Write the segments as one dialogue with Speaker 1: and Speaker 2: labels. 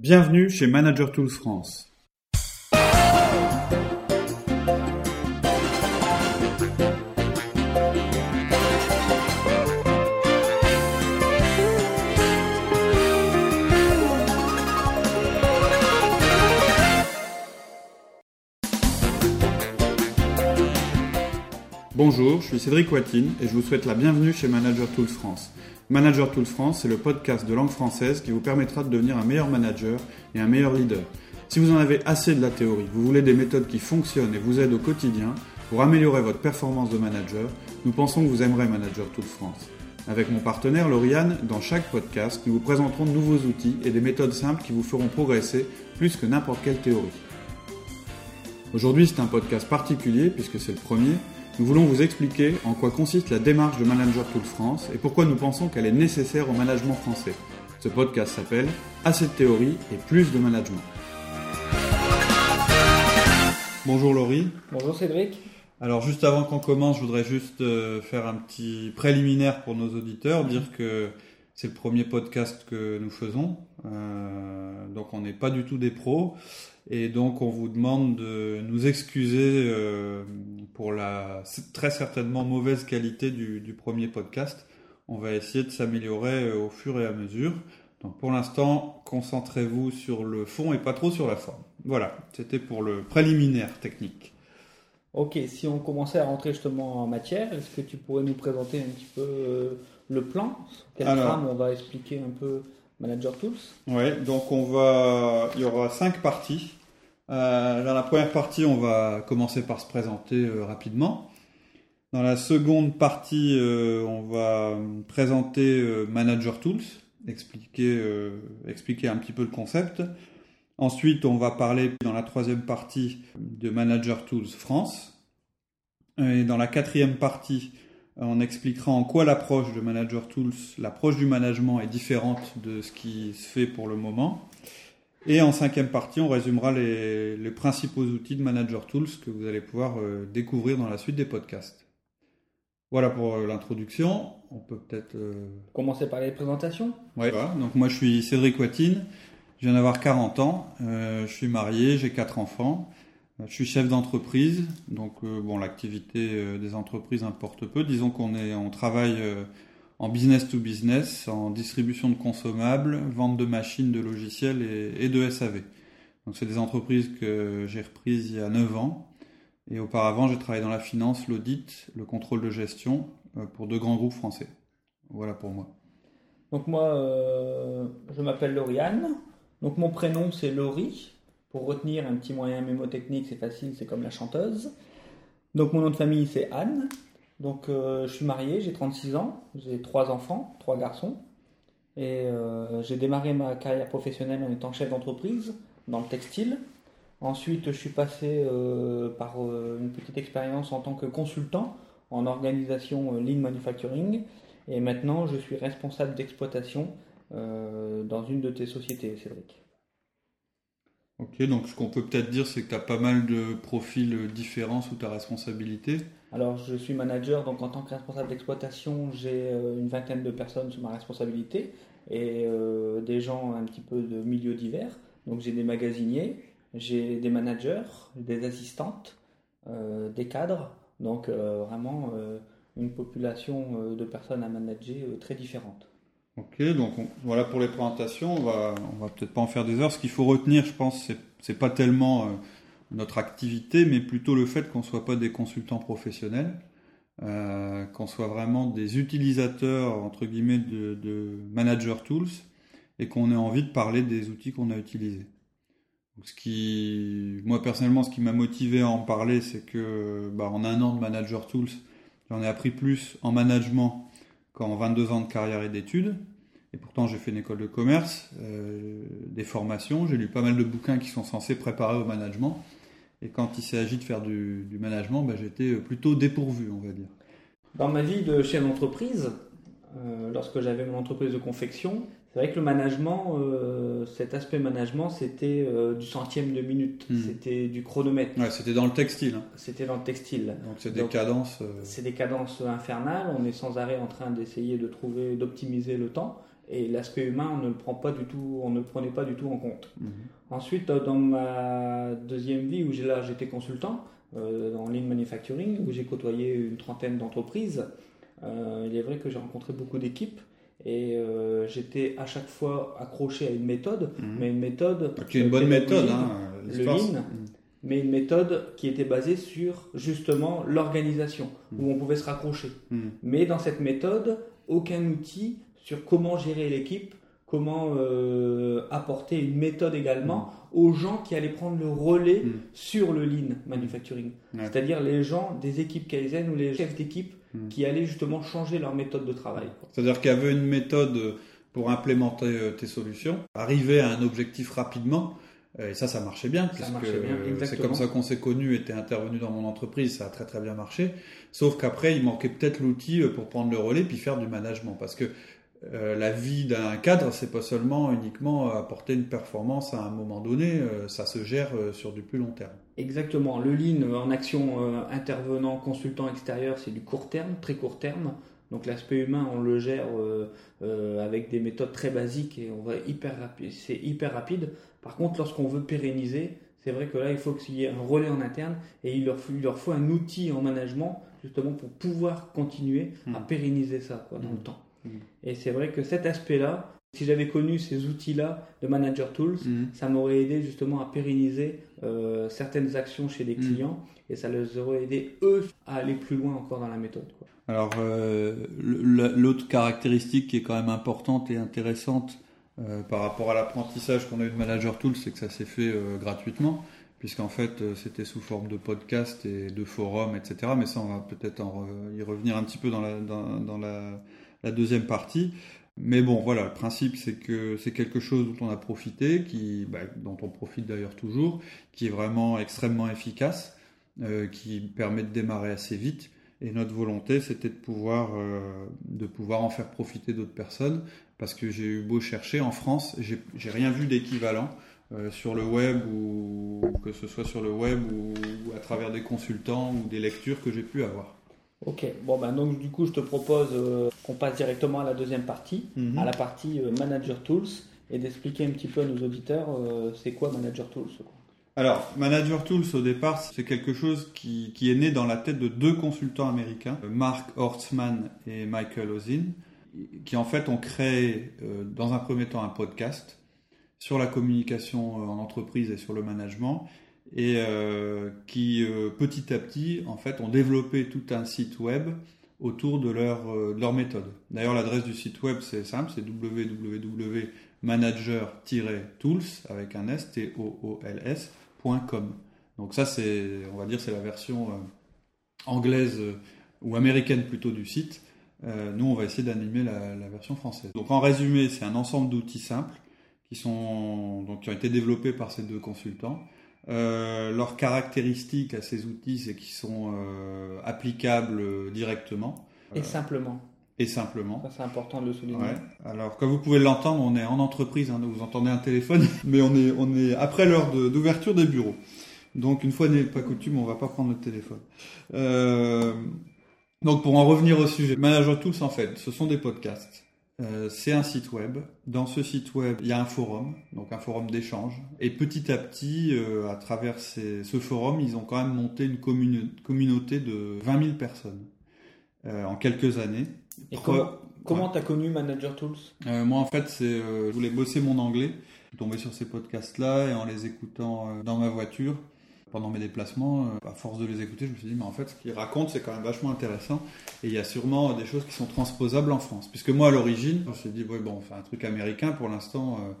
Speaker 1: Bienvenue chez Manager Tools France. Bonjour, je suis Cédric Watine et je vous souhaite la bienvenue chez Manager Tools France. Manager Tools France, c'est le podcast de langue française qui vous permettra de devenir un meilleur manager et un meilleur leader. Si vous en avez assez de la théorie, vous voulez des méthodes qui fonctionnent et vous aident au quotidien pour améliorer votre performance de manager, nous pensons que vous aimerez Manager Tools France. Avec mon partenaire Lauriane, dans chaque podcast, nous vous présenterons de nouveaux outils et des méthodes simples qui vous feront progresser plus que n'importe quelle théorie. Aujourd'hui, c'est un podcast particulier puisque c'est le premier nous voulons vous expliquer en quoi consiste la démarche de Manager Tool France et pourquoi nous pensons qu'elle est nécessaire au management français. Ce podcast s'appelle Assez de théorie et plus de management. Bonjour Laurie.
Speaker 2: Bonjour Cédric.
Speaker 1: Alors juste avant qu'on commence, je voudrais juste euh, faire un petit préliminaire pour nos auditeurs, dire que c'est le premier podcast que nous faisons, euh, donc on n'est pas du tout des pros. Et donc on vous demande de nous excuser euh, pour la très certainement mauvaise qualité du, premier podcast. On va essayer de s'améliorer euh, au fur et à mesure. Donc pour l'instant, concentrez-vous sur le fond et pas trop sur la forme. Voilà, c'était pour le préliminaire technique.
Speaker 2: Ok, si on commençait à rentrer justement en matière, est-ce que tu pourrais nous présenter un petit peu euh, le plan? Quel on va expliquer un peu? Manager Tools
Speaker 1: Oui, donc on va, il y aura cinq parties. Euh, dans la première partie, on va commencer par se présenter euh, rapidement. Dans la seconde partie, euh, on va présenter Manager Tools, expliquer, expliquer un petit peu le concept. Ensuite, on va parler dans la troisième partie de Manager Tools France. Et dans la quatrième partie, on expliquera en quoi l'approche de Manager Tools, l'approche du management est différente de ce qui se fait pour le moment. Et en cinquième partie, on résumera les, principaux outils de Manager Tools que vous allez pouvoir euh, découvrir dans la suite des podcasts. Voilà pour euh, l'introduction. On peut peut-être
Speaker 2: euh, commencer par les présentations.
Speaker 1: Oui. Donc moi, je suis Cédric Watine. Je viens d'avoir 40 ans. je suis marié, j'ai quatre enfants. Je suis chef d'entreprise. Donc bon, l'activité des entreprises importe peu. Disons qu'on est, on travaille en business to business, en distribution de consommables, vente de machines, de logiciels et, de SAV. Donc c'est des entreprises que j'ai reprises il y a 9 ans. Et auparavant, j'ai travaillé dans la finance, l'audit, le contrôle de gestion euh, pour deux grands groupes français. Voilà pour moi.
Speaker 2: Donc moi, euh, je m'appelle Lauriane. Donc mon prénom c'est Laurie. Pour retenir un petit moyen mémotechnique, c'est facile, c'est comme la chanteuse. Donc mon nom de famille c'est Anne. Donc euh, je suis marié, j'ai 36 ans, j'ai trois enfants, trois garçons. Et euh, j'ai démarré ma carrière professionnelle en étant chef d'entreprise dans le textile. Ensuite, je suis passé euh, par une petite expérience en tant que consultant en organisation Lean Manufacturing. Et maintenant, je suis responsable d'exploitation dans une de tes sociétés, Cédric.
Speaker 1: Ok, donc ce qu'on peut peut-être dire, c'est que tu as pas mal de profils différents sous ta responsabilité.
Speaker 2: Alors, je suis manager, donc en tant que responsable d'exploitation, j'ai euh, une vingtaine de personnes sous ma responsabilité et euh, des gens un petit peu de milieux divers. Donc, j'ai des magasiniers, j'ai des managers, des assistantes, euh, des cadres, donc vraiment une population de personnes à manager très différentes.
Speaker 1: Ok, donc voilà pour les présentations. On va, va peut-être pas en faire des heures. Ce qu'il faut retenir, je pense, c'est, pas tellement notre activité, mais plutôt le fait qu'on soit pas des consultants professionnels, euh, qu'on soit vraiment des utilisateurs, entre guillemets, de, de manager tools, et qu'on ait envie de parler des outils qu'on a utilisés. ce qui, moi personnellement, ce qui m'a motivé à en parler, c'est que bah, en un an de manager tools, j'en ai appris plus en management qu'en 22 ans de carrière et d'études. Et pourtant, j'ai fait une école de commerce, euh, des formations, j'ai lu pas mal de bouquins qui sont censés préparer au management. Et quand il s'agit de faire du, management, bah, j'étais plutôt dépourvu, on va dire.
Speaker 2: Dans ma vie de chef d'entreprise, euh, lorsque j'avais mon entreprise de confection, c'est vrai que le management, euh, cet aspect management, c'était euh, du centième de minute, hmm. c'était du chronomètre.
Speaker 1: Ouais, c'était dans le textile. Hein.
Speaker 2: C'était dans le textile.
Speaker 1: Donc c'est des cadences.
Speaker 2: C'est des cadences infernales. On est sans arrêt en train d'essayer de trouver, d'optimiser le temps. et l'aspect humain, on ne le prend pas du tout, on ne le prenait pas du tout en compte.
Speaker 1: Mhm.
Speaker 2: Ensuite, euh, dans ma deuxième vie, où j'ai là, j'étais consultant euh, dans Lean Manufacturing, où j'ai côtoyé une trentaine d'entreprises, euh, il est vrai que j'ai rencontré beaucoup d'équipes et euh, j'étais à chaque fois accroché à une méthode,
Speaker 1: Mhm.
Speaker 2: mais une méthode
Speaker 1: Qui est une bonne méthode. Hein,
Speaker 2: le lean, mais une méthode qui était basée sur justement l'organisation, où on pouvait se raccrocher.
Speaker 1: Mhm.
Speaker 2: Mais dans cette méthode, aucun outil sur comment gérer l'équipe, comment euh, apporter une méthode également aux gens qui allaient prendre le relais
Speaker 1: Mm.
Speaker 2: sur le lean manufacturing. C'est-à-dire les gens des équipes Kaizen ou les chefs d'équipe
Speaker 1: Mm.
Speaker 2: qui allaient justement changer leur méthode de travail.
Speaker 1: C'est-à-dire qu'il y avait une méthode pour implémenter euh, tes solutions, arriver à un objectif rapidement. Et ça, ça marchait bien, puisque
Speaker 2: marchait bien,
Speaker 1: c'est comme ça qu'on s'est connus et t'es intervenu dans mon entreprise, ça a très très bien marché. Sauf qu'après, il manquait peut-être l'outil euh, pour prendre le relais puis faire du management. Parce que euh, la vie d'un cadre, c'est pas seulement uniquement apporter une performance à un moment donné, euh, ça se gère euh, sur du plus long terme.
Speaker 2: Exactement. Le lean en action intervenant, consultant extérieur, c'est du court terme, très court terme. Donc l'aspect humain, on le gère avec des méthodes très basiques et on va hyper rapide. C'est hyper rapide. Par contre, lorsqu'on veut pérenniser, c'est vrai que là, il faut qu'il y ait un relais en interne et il leur faut, il leur faut un outil en management justement pour pouvoir continuer à
Speaker 1: Mm.
Speaker 2: pérenniser ça quoi, dans le temps.
Speaker 1: Mm.
Speaker 2: Et c'est vrai que cet aspect-là, si j'avais connu ces outils-là de Manager Tools,
Speaker 1: Mhm.
Speaker 2: ça m'aurait aidé justement à pérenniser euh, certaines actions chez des
Speaker 1: Mm.
Speaker 2: clients et ça les aurait aidé eux à aller plus loin encore dans la méthode. quoi.
Speaker 1: Alors, euh, l'autre caractéristique qui est quand même importante et intéressante euh, par rapport à l'apprentissage qu'on a eu de Manager Tools, c'est que ça s'est fait gratuitement, puisqu'en fait, c'était sous forme de podcast et de forums, etc. Mais ça, on va peut-être y revenir un petit peu dans la, dans, dans la, la deuxième partie. Mais bon, voilà, le principe, c'est que c'est quelque chose dont on a profité, qui, bah, dont on profite d'ailleurs toujours, qui est vraiment extrêmement efficace, euh, qui permet de démarrer assez vite. Et notre volonté, c'était de pouvoir, euh, de pouvoir en faire profiter d'autres personnes, parce que j'ai eu beau chercher en France, j'ai rien vu d'équivalent euh, sur le web ou que ce soit sur le web ou à travers des consultants ou des lectures que j'ai pu avoir.
Speaker 2: Ok, bon ben donc du coup je te propose euh, qu'on passe directement à la deuxième partie,
Speaker 1: Mhm.
Speaker 2: à la partie euh, Manager Tools et d'expliquer un petit peu à nos auditeurs euh, c'est quoi Manager Tools. quoi.
Speaker 1: Alors, Manager Tools, au départ, c'est quelque chose qui, qui est né dans la tête de deux consultants américains, Mark Hortzman et Michael Ozin, qui en fait ont créé, dans un premier temps, un podcast sur la communication en entreprise et sur le management, et euh, qui, euh, petit à petit, en fait, ont développé tout un site web autour de leur, euh, leur méthode. D'ailleurs, l'adresse du site web, c'est simple, c'est www.manager-tools, avec un S, T-O-O-L-S, .com. Donc ça, c'est, on va dire, c'est la version anglaise ou américaine plutôt du site. Nous, on va essayer d'animer la, la version française. Donc en résumé, c'est un ensemble d'outils simples qui sont donc qui ont été développés par ces deux consultants. Euh, leurs caractéristiques à ces outils, c'est qu'ils sont euh, applicables euh, directement
Speaker 2: Et
Speaker 1: Euh,
Speaker 2: simplement,
Speaker 1: et simplement.
Speaker 2: ça c'est important de le souligner.
Speaker 1: Ouais. Alors, comme vous pouvez l'entendre, on est en entreprise, hein, vous entendez un téléphone, mais on est, on est après l'heure de- d'ouverture des bureaux. Donc, une fois n'est pas coutume, on va pas prendre le téléphone. Euh, donc, pour en revenir au sujet, Manager Tools, en fait, ce sont des podcasts. Euh, c'est un site web. Dans ce site web, il y a un forum, donc un forum d'échange. Et petit à petit, euh, à travers ces- ce forum, ils ont quand même monté une commune- communauté de 20 000 personnes euh, en quelques années.
Speaker 2: Et
Speaker 1: Pre-
Speaker 2: comment comment t'as connu Manager Tools?
Speaker 1: Moi, en fait, c'est, je voulais bosser mon anglais. Je suis tombé sur ces podcasts-là et en les écoutant dans ma voiture pendant mes déplacements, euh, à force de les écouter, je me suis dit, mais en fait, ce qu'ils racontent, c'est quand même vachement intéressant. Et il y a sûrement des choses qui sont transposables en France. Puisque moi, à l'origine, je me suis dit, ouais, bon, on fait un truc américain. Pour l'instant, euh,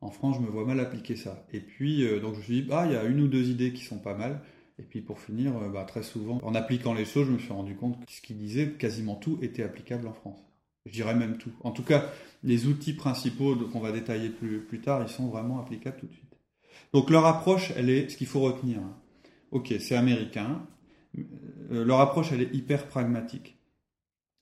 Speaker 1: en France, je me vois mal appliquer ça. Et puis, euh, donc, je me suis dit, ah, il y a une ou deux idées qui sont pas mal. Et puis pour finir, bah, très souvent, en appliquant les choses, je me suis rendu compte que ce qu'ils disaient, quasiment tout était applicable en France. Je dirais même tout. En tout cas, les outils principaux qu'on va détailler plus tard, ils sont vraiment applicables tout de suite. Donc leur approche, elle est ce qu'il faut retenir. Ok, c'est américain. Euh, leur approche, elle est hyper pragmatique.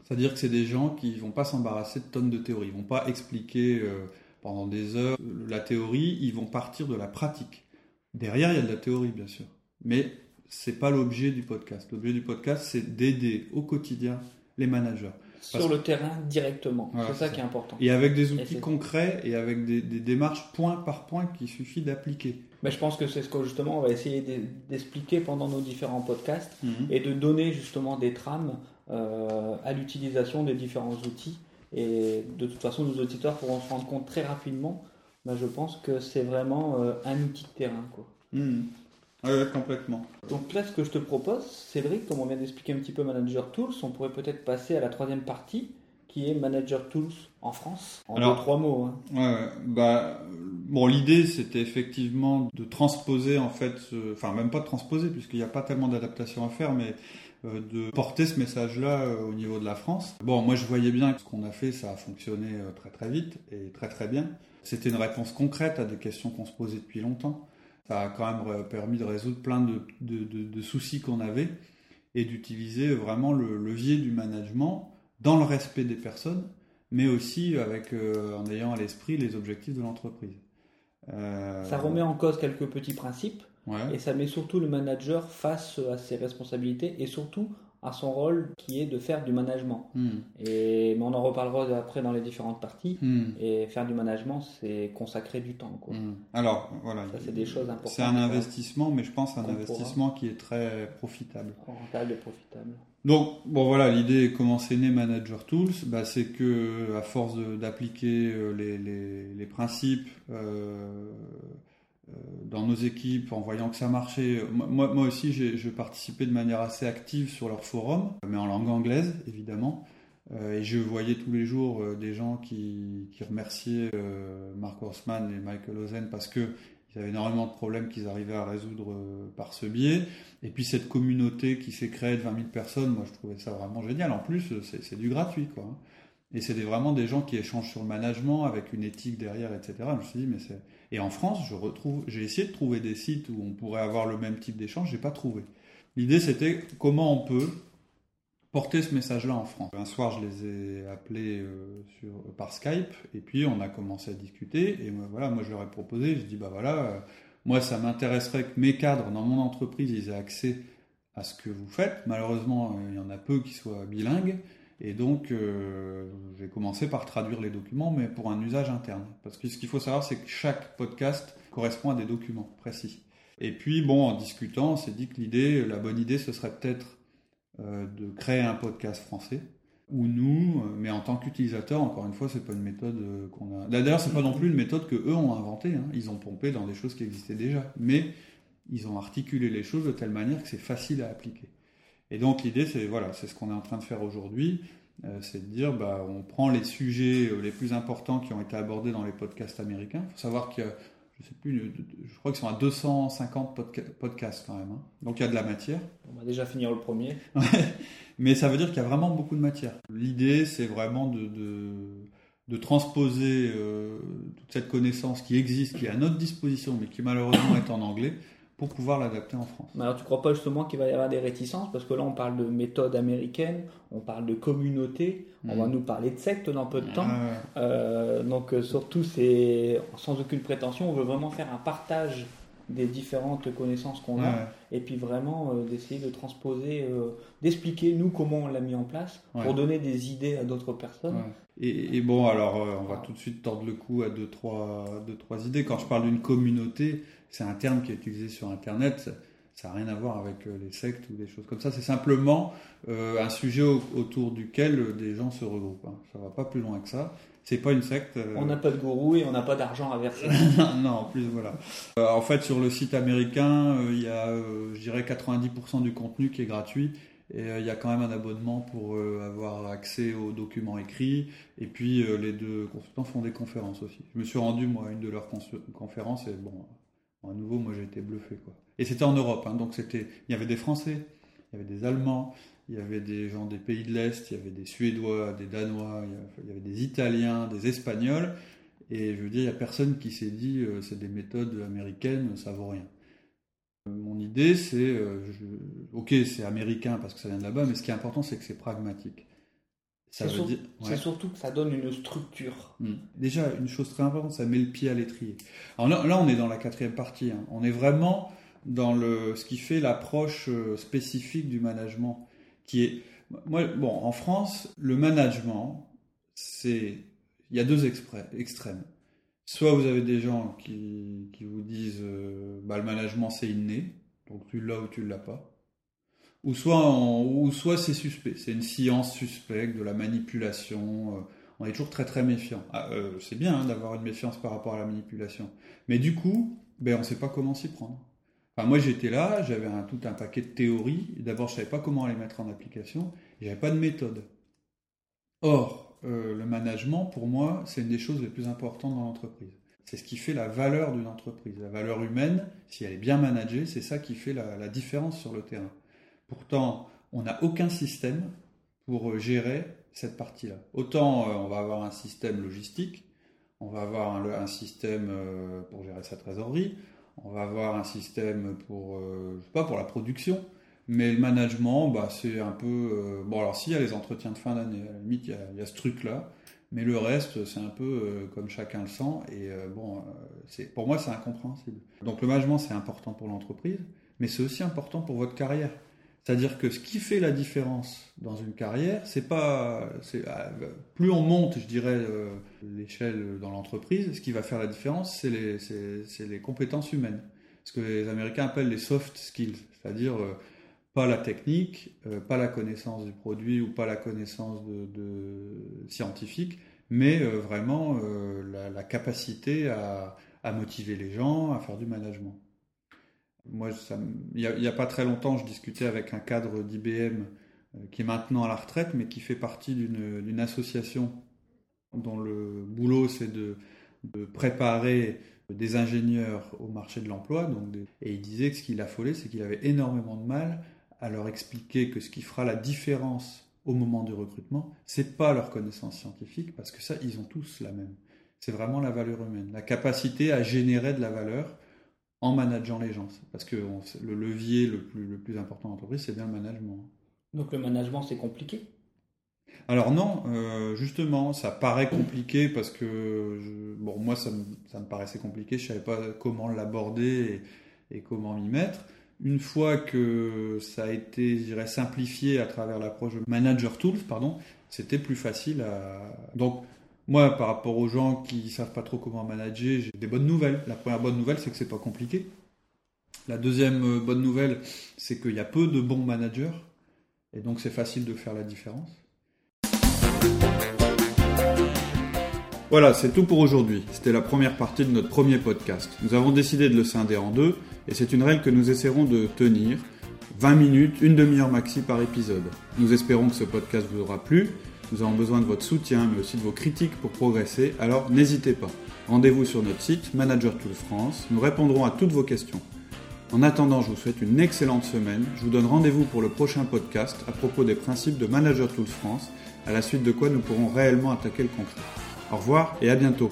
Speaker 1: C'est-à-dire que c'est des gens qui vont pas s'embarrasser de tonnes de théories. Ils vont pas expliquer euh, pendant des heures la théorie. Ils vont partir de la pratique. Derrière, il y a de la théorie, bien sûr. Mais c'est pas l'objet du podcast. L'objet du podcast, c'est d'aider au quotidien les managers.
Speaker 2: Sur le terrain directement. C'est ça, qui est important.
Speaker 1: Et avec des outils concrets et avec des, des démarches point par point qu'il suffit d'appliquer.
Speaker 2: Mais je pense que c'est ce que justement on va essayer d'e- d'expliquer pendant nos différents podcasts
Speaker 1: Mhm.
Speaker 2: et de donner justement des trames euh, à l'utilisation des différents outils. Et de toute façon, nos auditeurs pourront se rendre compte très rapidement. Ben, je pense que c'est vraiment euh, un outil de terrain. Quoi.
Speaker 1: Mhm. Ouais, complètement.
Speaker 2: Donc là, ce que je te propose, Cédric, comme on vient d'expliquer un petit peu Manager Tools, on pourrait peut-être passer à la troisième partie, qui est Manager Tools en France. En
Speaker 1: Alors-
Speaker 2: deux, trois mots. hein.
Speaker 1: Ouais. bah, bon, l'idée c'était effectivement de transposer en fait, ce- enfin même pas de transposer puisqu'il n'y a pas tellement d'adaptation à faire, mais euh, de porter ce message-là euh, au niveau de la France. Bon, moi je voyais bien que ce qu'on a fait, ça a fonctionné euh, très très vite et très très bien. C'était une réponse concrète à des questions qu'on se posait depuis longtemps. Ça a quand même euh, permis de résoudre plein de, de- de- de soucis qu'on avait et d'utiliser vraiment le levier du management dans le respect des personnes mais aussi avec, euh, en ayant à l'esprit les objectifs de l'entreprise. Euh,
Speaker 2: Ça remet en cause quelques petits principes
Speaker 1: Ouais.
Speaker 2: et ça met surtout le manager face à ses responsabilités et surtout à son rôle qui est de faire du management.
Speaker 1: Hmm.
Speaker 2: Et, mais on en reparlera après dans les différentes parties.
Speaker 1: Hmm.
Speaker 2: Et faire du management, c'est consacrer du temps. Quoi.
Speaker 1: Hmm. Alors, voilà.
Speaker 2: Ça, c'est des choses importantes.
Speaker 1: C'est un investissement, mais je pense un
Speaker 2: pourra.
Speaker 1: investissement qui est très profitable.
Speaker 2: Rentable et profitable.
Speaker 1: Donc, bon voilà, l'idée, comment c'est né Manager Tools, bah, c'est que à force d'appliquer euh, les, les- les principes euh, dans nos équipes, en voyant que ça marchait, euh, moi, aussi je participais de manière assez active sur leur forum, mais en langue anglaise évidemment, Euh, et je voyais tous les jours euh, des gens qui, qui remerciaient euh, Mark Horstman et Michael Ozen parce que ils avaient énormément de problèmes qu'ils arrivaient à résoudre euh, par ce biais. Et puis cette communauté qui s'est créée de 20 000 personnes, moi je trouvais ça vraiment génial. En plus, c'est du gratuit, quoi. Et c'est vraiment des gens qui échangent sur le management avec une éthique derrière, etc. Je me suis dit, mais c'est. Et en France, j'ai essayé de trouver des sites où on pourrait avoir le même type d'échange, j'ai pas trouvé. L'idée, c'était comment on peut porter ce message-là en France. Un soir, je les ai appelés euh, par Skype, et puis on a commencé à discuter. Et moi, voilà, moi, je leur ai proposé, je dis, bah voilà, euh, moi, ça m'intéresserait que mes cadres dans mon entreprise, aient accès à ce que vous faites. Malheureusement, euh, il y en a peu qui soient bilingues. Et donc, euh, j'ai commencé par traduire les documents, mais pour un usage interne. Parce que ce qu'il faut savoir, c'est que chaque podcast correspond à des documents précis. Et puis, bon, en discutant, on s'est dit que l'idée, la bonne idée, ce serait peut-être euh, de créer un podcast français. Ou nous, euh, mais en tant qu'utilisateur, encore une fois, c'est pas une méthode qu'on a. D'ailleurs, c'est pas non plus une méthode que eux ont inventée. hein. Ils ont pompé dans des choses qui existaient déjà, mais ils ont articulé les choses de telle manière que c'est facile à appliquer. Et donc l'idée, c'est voilà, c'est ce qu'on est en train de faire aujourd'hui, euh, c'est de dire, bah, on prend les sujets euh, les plus importants qui ont été abordés dans les podcasts américains. Il faut savoir qu'il y a, je sais plus, je crois qu'ils sont à 250 podca- podcasts quand même. hein. Donc il y a de la matière.
Speaker 2: On va déjà finir le premier.
Speaker 1: Mais ça veut dire qu'il y a vraiment beaucoup de matière. L'idée, c'est vraiment de, de, de transposer euh, toute cette connaissance qui existe, qui est à notre disposition, mais qui malheureusement est en anglais, pour pouvoir l'adapter en France.
Speaker 2: Mais alors, tu crois pas justement qu'il va y avoir des réticences? Parce que là, on parle de méthode américaine, on parle de communauté, on va nous parler de secte dans peu de temps.
Speaker 1: Ah,
Speaker 2: Euh, donc, euh, surtout, c'est sans aucune prétention, on veut vraiment faire un partage des différentes connaissances qu'on
Speaker 1: ouais,
Speaker 2: a, et puis vraiment euh, d'essayer de transposer, euh, d'expliquer nous comment on l'a mis en place,
Speaker 1: Ouais.
Speaker 2: pour donner des idées à d'autres personnes.
Speaker 1: Ouais. Et, et bon, alors, euh, on va tout de suite tordre le cou à deux trois, deux, trois idées. Quand je parle d'une communauté, c'est un terme qui est utilisé sur Internet. Ça- n'a rien à voir avec euh, les sectes ou des choses comme ça. C'est simplement euh, un sujet au- autour duquel euh, des gens se regroupent. hein. Ça va pas plus loin que ça. C'est pas une secte.
Speaker 2: On n'a pas de gourou et on n'a pas d'argent à verser.
Speaker 1: non, en plus, voilà. Euh, en fait, sur le site américain, euh, il y a, euh, je dirais, 90% du contenu qui est gratuit. Et il y a quand même un abonnement pour avoir accès aux documents écrits. Et puis, les deux consultants font des conférences aussi. Je me suis rendu, moi, à une de leurs conférences. Et bon, à nouveau, moi, été bluffé, quoi. Et c'était en Europe. Hein, donc, il y avait des Français, il y avait des Allemands, il y avait des gens des pays de l'Est, il y avait des Suédois, des Danois, il y avait- des Italiens, des Espagnols. Et je veux dire, il n'y a personne qui s'est dit euh, c'est des méthodes américaines, ça vaut rien. Euh, Mon idée, c'est, euh, ok, c'est américain parce que ça vient de là-bas, mais ce qui est important, c'est que c'est pragmatique.
Speaker 2: C'est
Speaker 1: veut
Speaker 2: sur-
Speaker 1: dire,
Speaker 2: C'est
Speaker 1: ouais.
Speaker 2: surtout que ça donne une structure.
Speaker 1: Hmm. Déjà, une chose très importante, ça met le pied à l'étrier. Alors là, là, on est dans la quatrième partie. hein. On est vraiment dans le, ce qui fait l'approche euh, spécifique du management, qui est Moi, bon, en France, le management, c'est. Il y a deux extrêmes. Soit vous avez des gens qui, qui vous disent euh, bah, le management c'est inné, donc tu l'as ou tu ne l'as pas. Ou soit, soit c'est suspect, c'est une science suspecte de la manipulation. Euh, on est toujours très très méfiant. Ah, euh, c'est bien hein, d'avoir une méfiance par rapport à la manipulation. Mais du coup, ben, on ne sait pas comment s'y prendre. Moi j'étais là, j'avais tout un paquet de théories. D'abord, je ne savais pas comment les mettre en application. J'avais pas de méthode. Or, euh, le management, pour moi, c'est une des choses les plus importantes dans l'entreprise. C'est ce qui fait la valeur d'une entreprise. La valeur humaine, si elle est bien managée, c'est ça qui fait la, différence sur le terrain. Pourtant, on n'a aucun système pour euh, gérer cette partie-là. Autant euh, on va avoir un système logistique, on va avoir un, système pour gérer sa trésorerie, on va avoir un système pour, pas, pour la production, mais le management, bah, c'est un peu. Euh, bon, alors, s'il y a les entretiens de fin d'année, à la limite, il y a, ce truc-là. Mais le reste, c'est un peu euh, comme chacun le sent. Et euh, bon, c'est, pour moi, c'est incompréhensible. Donc, le management, c'est important pour l'entreprise, mais c'est aussi important pour votre carrière. C'est-à-dire que ce qui fait la différence dans une carrière, c'est pas. C'est, plus on monte, je dirais, l'échelle dans l'entreprise, ce qui va faire la différence, c'est les, les compétences humaines. Ce que les Américains appellent les soft skills. C'est-à-dire pas la technique, euh, pas la connaissance du produit ou pas la connaissance de, scientifique, mais euh, vraiment euh, la, capacité à, motiver les gens, à faire du management. Moi, il n'y a, pas très longtemps, je discutais avec un cadre d'IBM qui est maintenant à la retraite, mais qui fait partie d'une association dont le boulot c'est de, préparer des ingénieurs au marché de l'emploi. Et il disait que ce qui l'affolait, c'est qu'il avait énormément de mal à leur expliquer que ce qui fera la différence au moment du recrutement, c'est pas leur connaissance scientifique, parce que ça, ils ont tous la même. C'est vraiment la valeur humaine, la capacité à générer de la valeur en manageant les gens. Parce que le levier le plus, le plus important l'entreprise, c'est bien le management.
Speaker 2: Donc le management, c'est compliqué?
Speaker 1: Alors non, euh, justement, ça paraît compliqué parce que bon, moi ça me, ça me, paraissait compliqué, je savais pas comment l'aborder et, et, comment m'y mettre. Une fois que ça a été, je dirais, simplifié à travers l'approche Manager Tools, pardon, c'était plus facile à. Donc, moi, par rapport aux gens qui savent pas trop comment manager, j'ai des bonnes nouvelles. La première bonne nouvelle, c'est que c'est pas compliqué. La deuxième euh, bonne nouvelle, c'est qu'il y a peu de bons managers, et donc c'est facile de faire la différence. Voilà, c'est tout pour aujourd'hui. C'était la première partie de notre premier podcast. Nous avons décidé de le scinder en deux, et c'est une règle que nous essaierons de tenir. 20 minutes, une demi-heure maxi par épisode. Nous espérons que ce podcast vous aura plu. Nous avons besoin de votre soutien, mais aussi de vos critiques pour progresser, alors n'hésitez pas. Rendez-vous sur notre site Manager Tools France. Nous répondrons à toutes vos questions. En attendant, je vous souhaite une excellente semaine. Je vous donne rendez-vous pour le prochain podcast à propos des principes de Manager Tools France, à la suite de quoi nous pourrons réellement attaquer le concret. Au revoir et à bientôt.